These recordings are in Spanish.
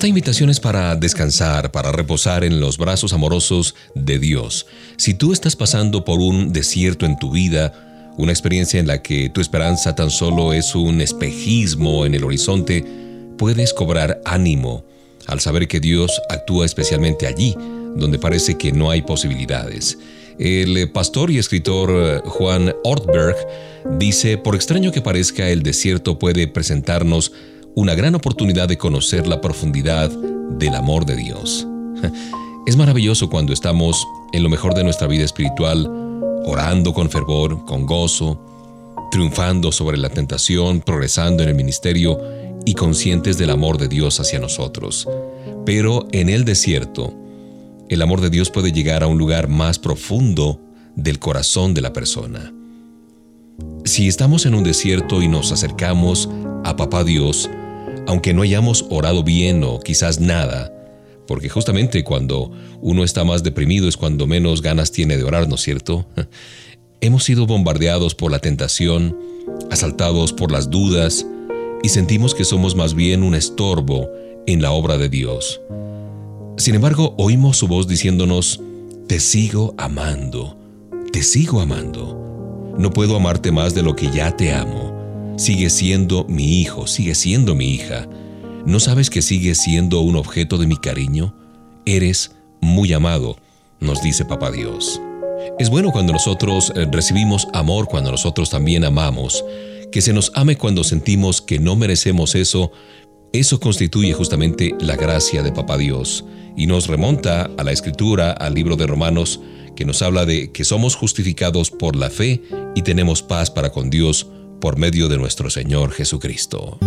Esta invitación es para descansar, para reposar en los brazos amorosos de Dios. Si tú estás pasando por un desierto en tu vida, una experiencia en la que tu esperanza tan solo es un espejismo en el horizonte, puedes cobrar ánimo al saber que Dios actúa especialmente allí, donde parece que no hay posibilidades. El pastor y escritor eh, Juan Ortberg dice, por extraño que parezca, el desierto puede presentarnos una gran oportunidad de conocer la profundidad del amor de Dios. Es maravilloso cuando estamos en lo mejor de nuestra vida espiritual, orando con fervor, con gozo, triunfando sobre la tentación, progresando en el ministerio y conscientes del amor de Dios hacia nosotros. Pero en el desierto, el amor de Dios puede llegar a un lugar más profundo del corazón de la persona. Si estamos en un desierto y nos acercamos a Papá Dios, aunque no hayamos orado bien o quizás nada, porque justamente cuando uno está más deprimido es cuando menos ganas tiene de orar, ¿no es cierto? Hemos sido bombardeados por la tentación, asaltados por las dudas, y sentimos que somos más bien un estorbo en la obra de Dios. Sin embargo, oímos su voz diciéndonos, Te sigo amando, te sigo amando. No puedo amarte más de lo que ya te amo. Sigue siendo mi hijo, sigue siendo mi hija. ¿No sabes que sigues siendo un objeto de mi cariño? Eres muy amado, nos dice Papá Dios. Es bueno cuando nosotros eh, recibimos amor, cuando nosotros también amamos, que se nos ame cuando sentimos que no merecemos eso. Eso constituye justamente la gracia de Papá Dios y nos remonta a la escritura, al libro de Romanos, que nos habla de que somos justificados por la fe y tenemos paz para con Dios por medio de nuestro Señor Jesucristo.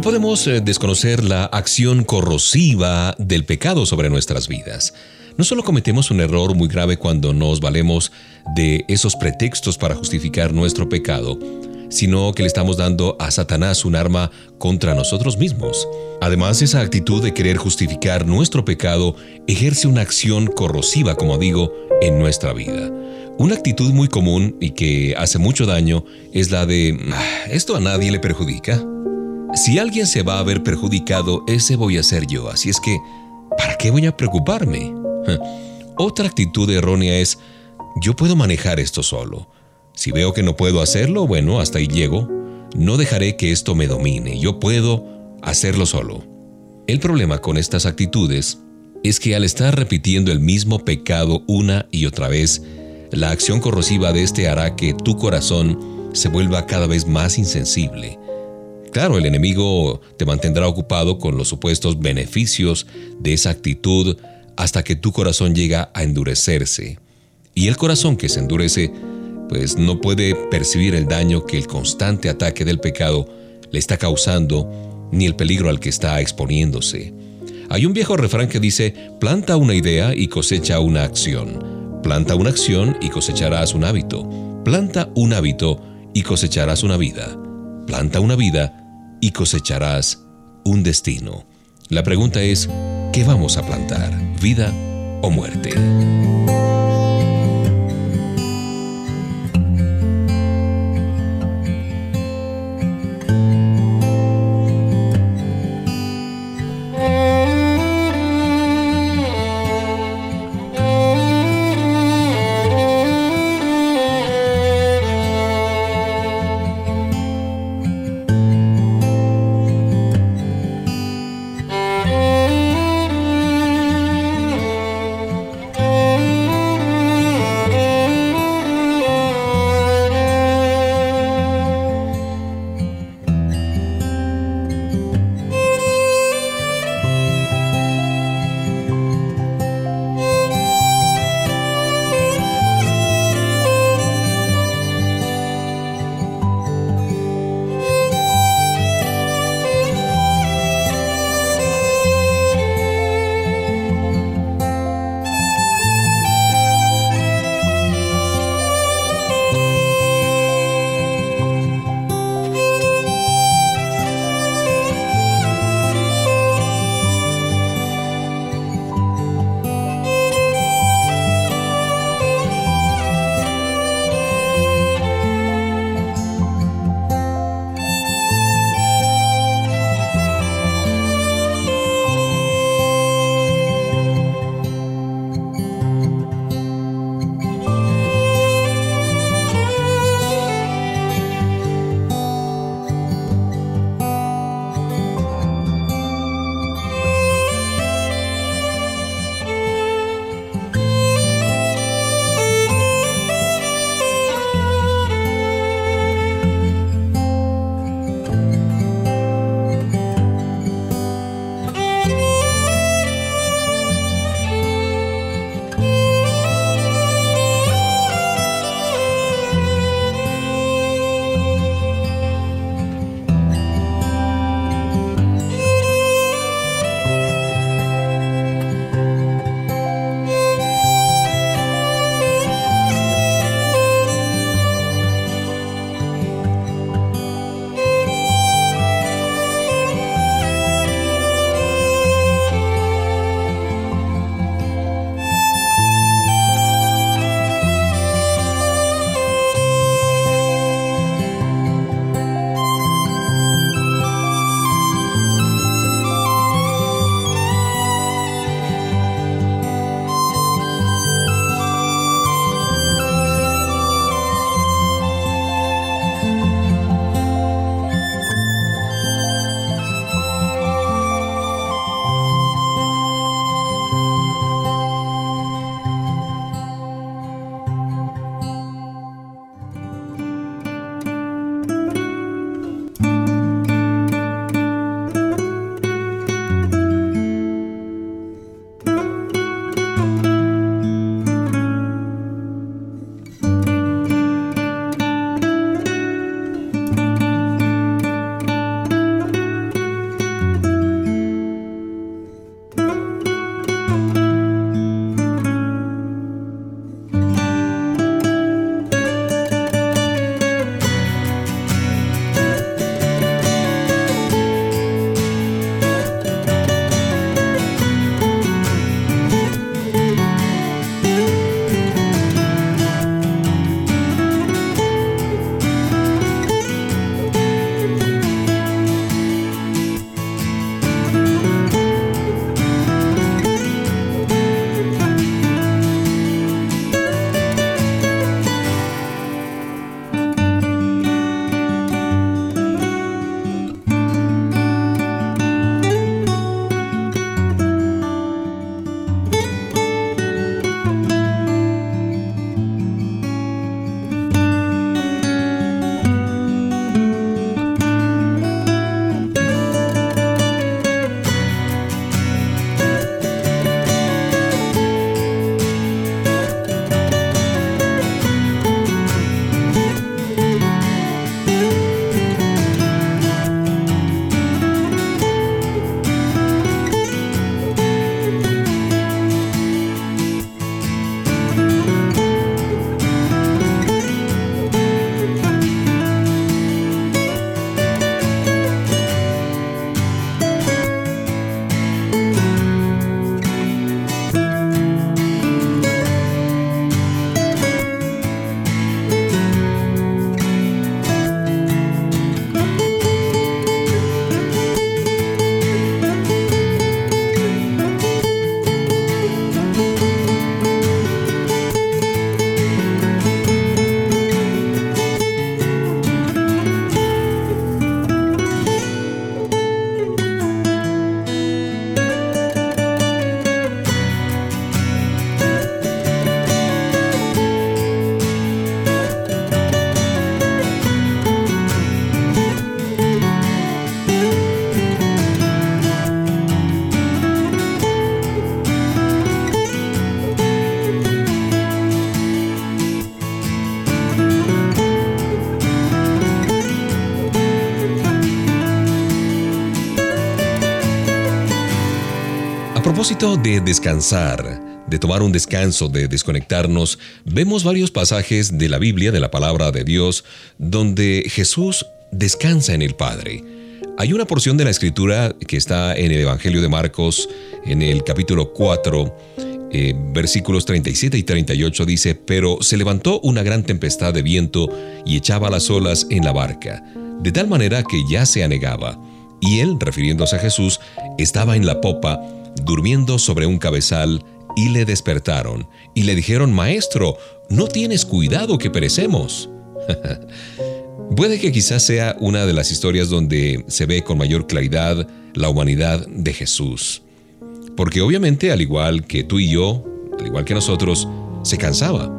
Podemos eh, desconocer la acción corrosiva del pecado sobre nuestras vidas. No solo cometemos un error muy grave cuando nos valemos de esos pretextos para justificar nuestro pecado, sino que le estamos dando a Satanás un arma contra nosotros mismos. Además, esa actitud de querer justificar nuestro pecado ejerce una acción corrosiva, como digo, en nuestra vida. Una actitud muy común y que hace mucho daño es la de, ah, esto a nadie le perjudica. Si alguien se va a ver perjudicado, ese voy a ser yo, así es que, ¿para qué voy a preocuparme? Otra actitud errónea es, yo puedo manejar esto solo. Si veo que no puedo hacerlo, bueno, hasta ahí llego. No dejaré que esto me domine. Yo puedo hacerlo solo. El problema con estas actitudes es que al estar repitiendo el mismo pecado una y otra vez, la acción corrosiva de este hará que tu corazón se vuelva cada vez más insensible. Claro, el enemigo te mantendrá ocupado con los supuestos beneficios de esa actitud hasta que tu corazón llega a endurecerse. Y el corazón que se endurece pues no puede percibir el daño que el constante ataque del pecado le está causando ni el peligro al que está exponiéndose. Hay un viejo refrán que dice, planta una idea y cosecha una acción. Planta una acción y cosecharás un hábito. Planta un hábito y cosecharás una vida. Planta una vida y cosecharás un destino. La pregunta es, ¿qué vamos a plantar? ¿Vida o muerte? De descansar, de tomar un descanso, de desconectarnos, vemos varios pasajes de la Biblia, de la palabra de Dios, donde Jesús descansa en el Padre. Hay una porción de la escritura que está en el Evangelio de Marcos, en el capítulo 4, eh, versículos 37 y 38 dice, pero se levantó una gran tempestad de viento y echaba las olas en la barca, de tal manera que ya se anegaba. Y él, refiriéndose a Jesús, estaba en la popa, durmiendo sobre un cabezal, y le despertaron, y le dijeron, Maestro, no tienes cuidado que perecemos. Puede que quizás sea una de las historias donde se ve con mayor claridad la humanidad de Jesús. Porque obviamente, al igual que tú y yo, al igual que nosotros, se cansaba.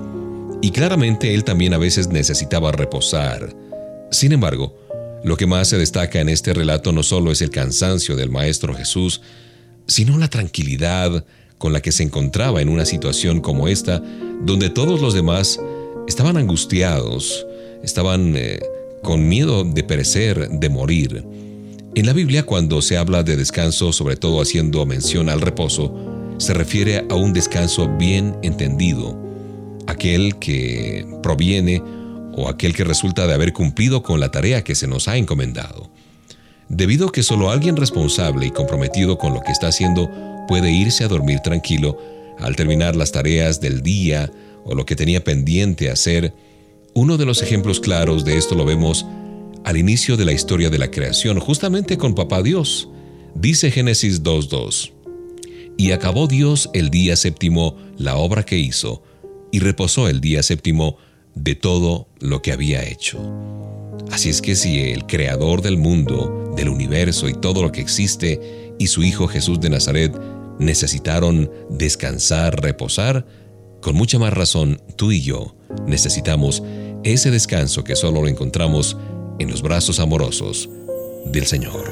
Y claramente él también a veces necesitaba reposar. Sin embargo, lo que más se destaca en este relato no solo es el cansancio del Maestro Jesús, sino la tranquilidad con la que se encontraba en una situación como esta, donde todos los demás estaban angustiados, estaban eh, con miedo de perecer, de morir. En la Biblia, cuando se habla de descanso, sobre todo haciendo mención al reposo, se refiere a un descanso bien entendido, aquel que proviene o aquel que resulta de haber cumplido con la tarea que se nos ha encomendado. Debido a que solo alguien responsable y comprometido con lo que está haciendo puede irse a dormir tranquilo al terminar las tareas del día o lo que tenía pendiente hacer, uno de los ejemplos claros de esto lo vemos al inicio de la historia de la creación, justamente con Papá Dios. Dice Génesis 2.2. Y acabó Dios el día séptimo la obra que hizo, y reposó el día séptimo de todo lo que había hecho. Así es que si el creador del mundo, del universo y todo lo que existe, y su Hijo Jesús de Nazaret necesitaron descansar, reposar, con mucha más razón tú y yo necesitamos ese descanso que solo lo encontramos en los brazos amorosos del Señor.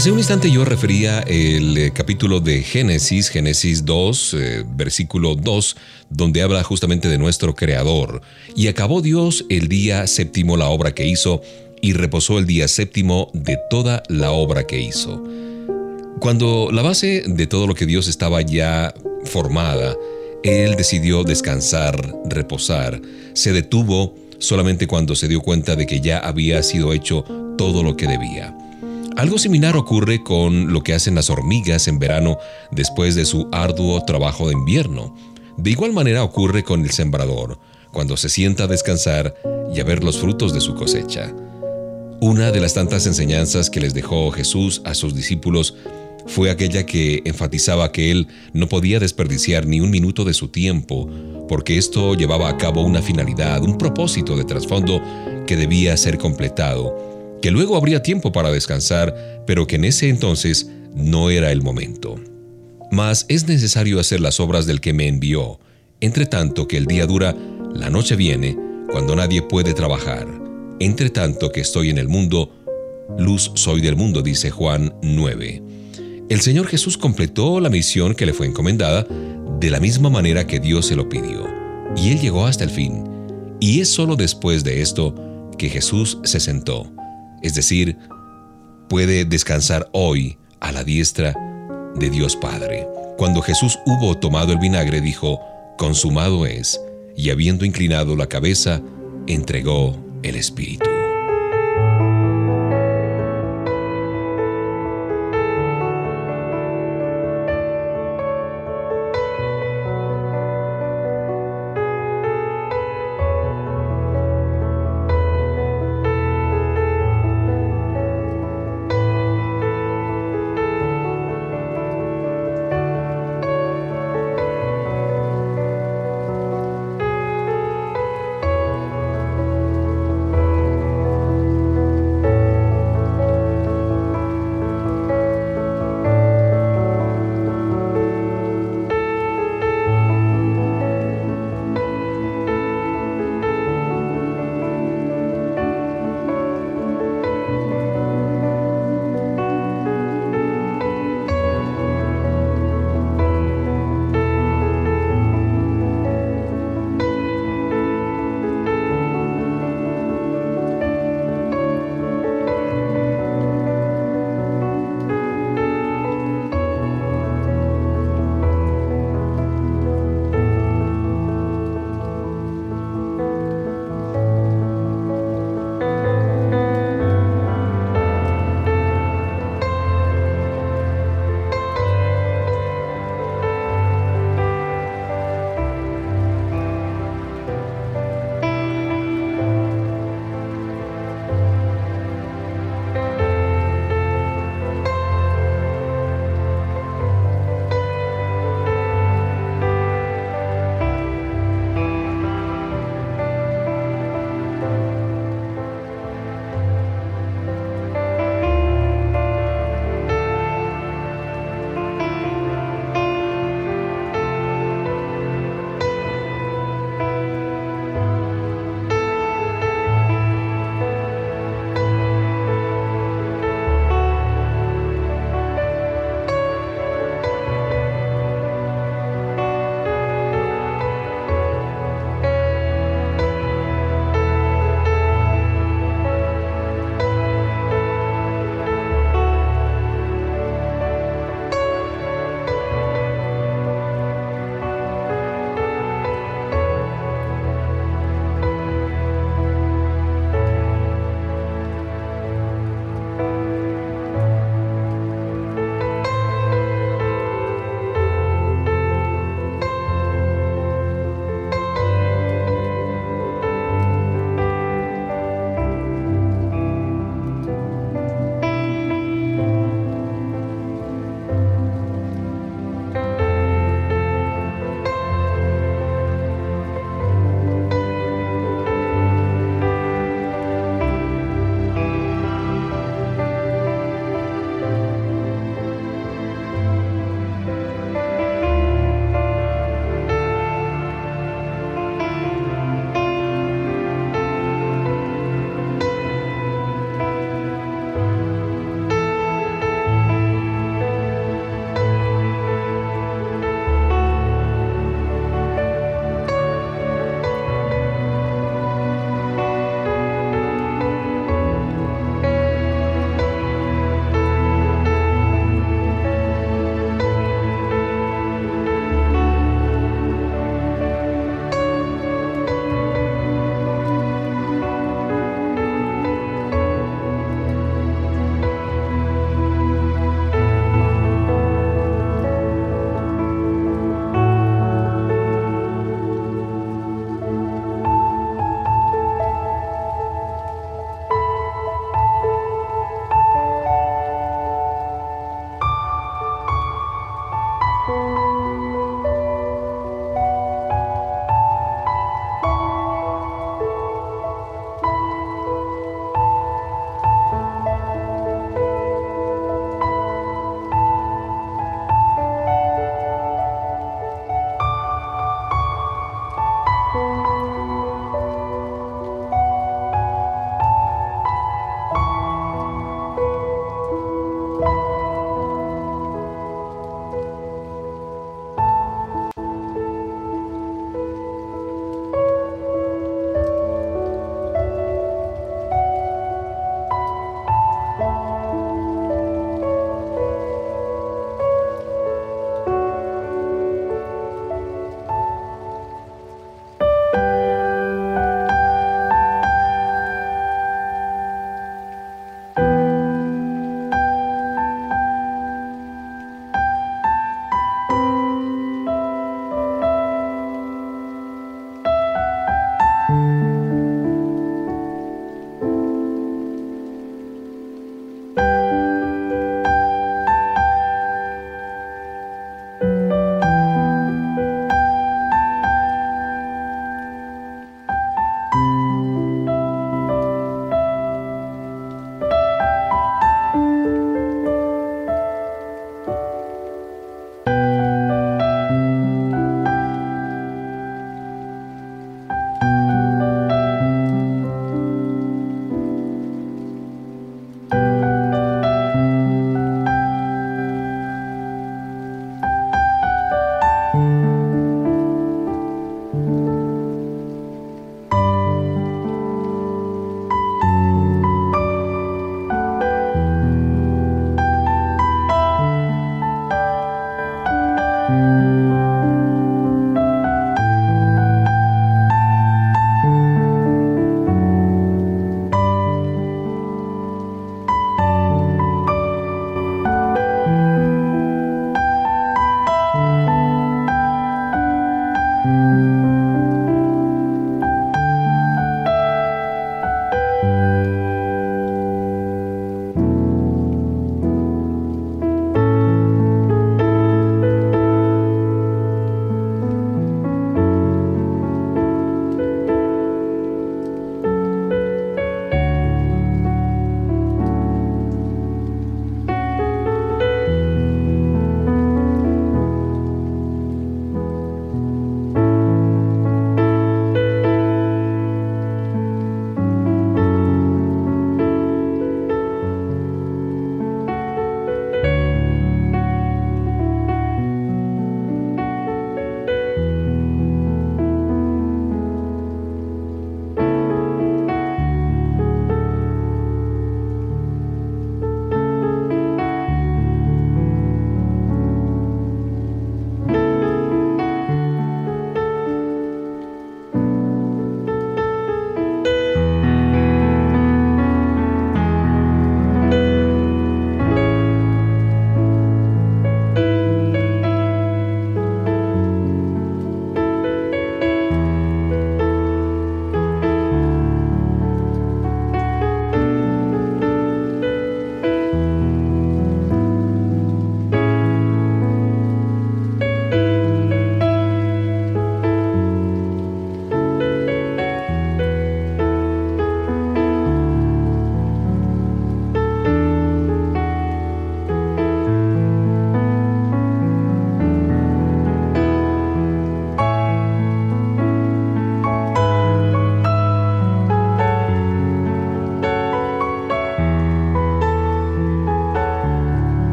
Hace un instante yo refería el eh, capítulo de Génesis, Génesis 2, eh, versículo 2, donde habla justamente de nuestro Creador. Y acabó Dios el día séptimo la obra que hizo, y reposó el día séptimo de toda la obra que hizo. Cuando la base de todo lo que Dios estaba ya formada, Él decidió descansar, reposar, se detuvo solamente cuando se dio cuenta de que ya había sido hecho todo lo que debía. Algo similar ocurre con lo que hacen las hormigas en verano después de su arduo trabajo de invierno. De igual manera ocurre con el sembrador, cuando se sienta a descansar y a ver los frutos de su cosecha. Una de las tantas enseñanzas que les dejó Jesús a sus discípulos fue aquella que enfatizaba que él no podía desperdiciar ni un minuto de su tiempo, porque esto llevaba a cabo una finalidad, un propósito de trasfondo que debía ser completado que luego habría tiempo para descansar, pero que en ese entonces no era el momento. Mas es necesario hacer las obras del que me envió, entre tanto que el día dura, la noche viene, cuando nadie puede trabajar. Entre tanto que estoy en el mundo, luz soy del mundo, dice Juan 9. El Señor Jesús completó la misión que le fue encomendada de la misma manera que Dios se lo pidió, y Él llegó hasta el fin. Y es solo después de esto que Jesús se sentó es decir, puede descansar hoy a la diestra de Dios Padre. Cuando Jesús hubo tomado el vinagre, dijo, consumado es, y habiendo inclinado la cabeza, entregó el Espíritu.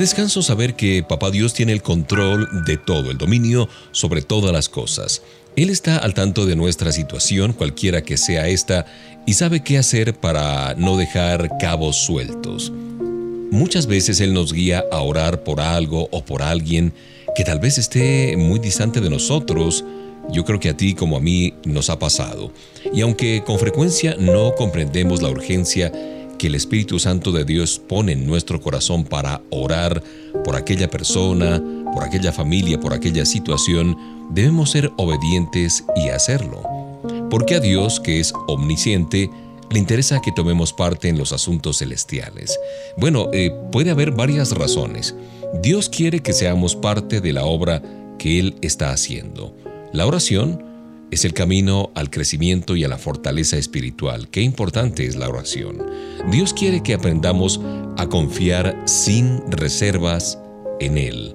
descanso saber que Papá Dios tiene el control de todo, el dominio sobre todas las cosas. Él está al tanto de nuestra situación, cualquiera que sea esta, y sabe qué hacer para no dejar cabos sueltos. Muchas veces Él nos guía a orar por algo o por alguien que tal vez esté muy distante de nosotros. Yo creo que a ti como a mí nos ha pasado. Y aunque con frecuencia no comprendemos la urgencia que el Espíritu Santo de Dios pone en nuestro corazón para orar por aquella persona, por aquella familia, por aquella situación, debemos ser obedientes y hacerlo. Porque a Dios, que es omnisciente, le interesa que tomemos parte en los asuntos celestiales. Bueno, eh, puede haber varias razones. Dios quiere que seamos parte de la obra que Él está haciendo. La oración es el camino al crecimiento y a la fortaleza espiritual. Qué importante es la oración. Dios quiere que aprendamos a confiar sin reservas en Él.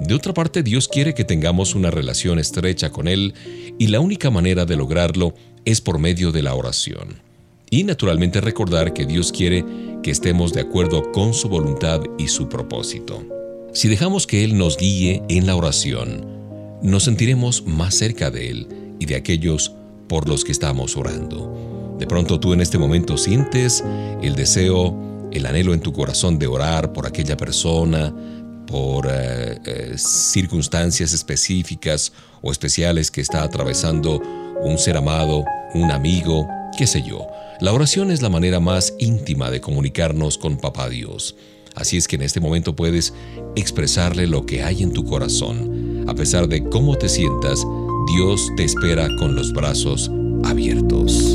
De otra parte, Dios quiere que tengamos una relación estrecha con Él y la única manera de lograrlo es por medio de la oración. Y naturalmente recordar que Dios quiere que estemos de acuerdo con su voluntad y su propósito. Si dejamos que Él nos guíe en la oración, nos sentiremos más cerca de Él y de aquellos por los que estamos orando. De pronto tú en este momento sientes el deseo, el anhelo en tu corazón de orar por aquella persona, por eh, eh, circunstancias específicas o especiales que está atravesando un ser amado, un amigo, qué sé yo. La oración es la manera más íntima de comunicarnos con Papá Dios. Así es que en este momento puedes expresarle lo que hay en tu corazón. A pesar de cómo te sientas, Dios te espera con los brazos abiertos.